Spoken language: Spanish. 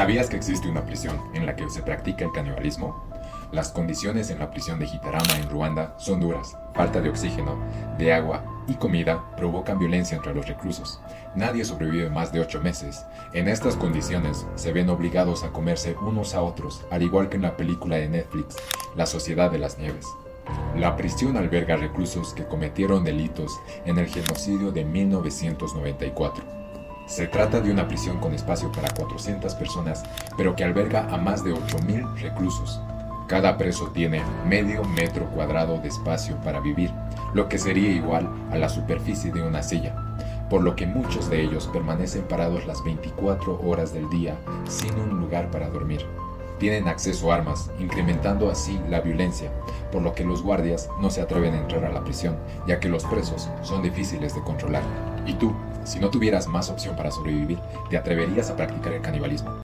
¿Sabías que existe una prisión en la que se practica el canibalismo? Las condiciones en la prisión de Gitarama en Ruanda son duras. Falta de oxígeno, de agua y comida provocan violencia entre los reclusos. Nadie sobrevive más de ocho meses. En estas condiciones se ven obligados a comerse unos a otros, al igual que en la película de Netflix, La Sociedad de las Nieves. La prisión alberga reclusos que cometieron delitos en el genocidio de 1994. Se trata de una prisión con espacio para 400 personas, pero que alberga a más de 8.000 reclusos. Cada preso tiene medio metro cuadrado de espacio para vivir, lo que sería igual a la superficie de una silla, por lo que muchos de ellos permanecen parados las 24 horas del día sin un lugar para dormir. Tienen acceso a armas, incrementando así la violencia, por lo que los guardias no se atreven a entrar a la prisión, ya que los presos son difíciles de controlar. ¿Y tú, si no tuvieras más opción para sobrevivir, te atreverías a practicar el canibalismo?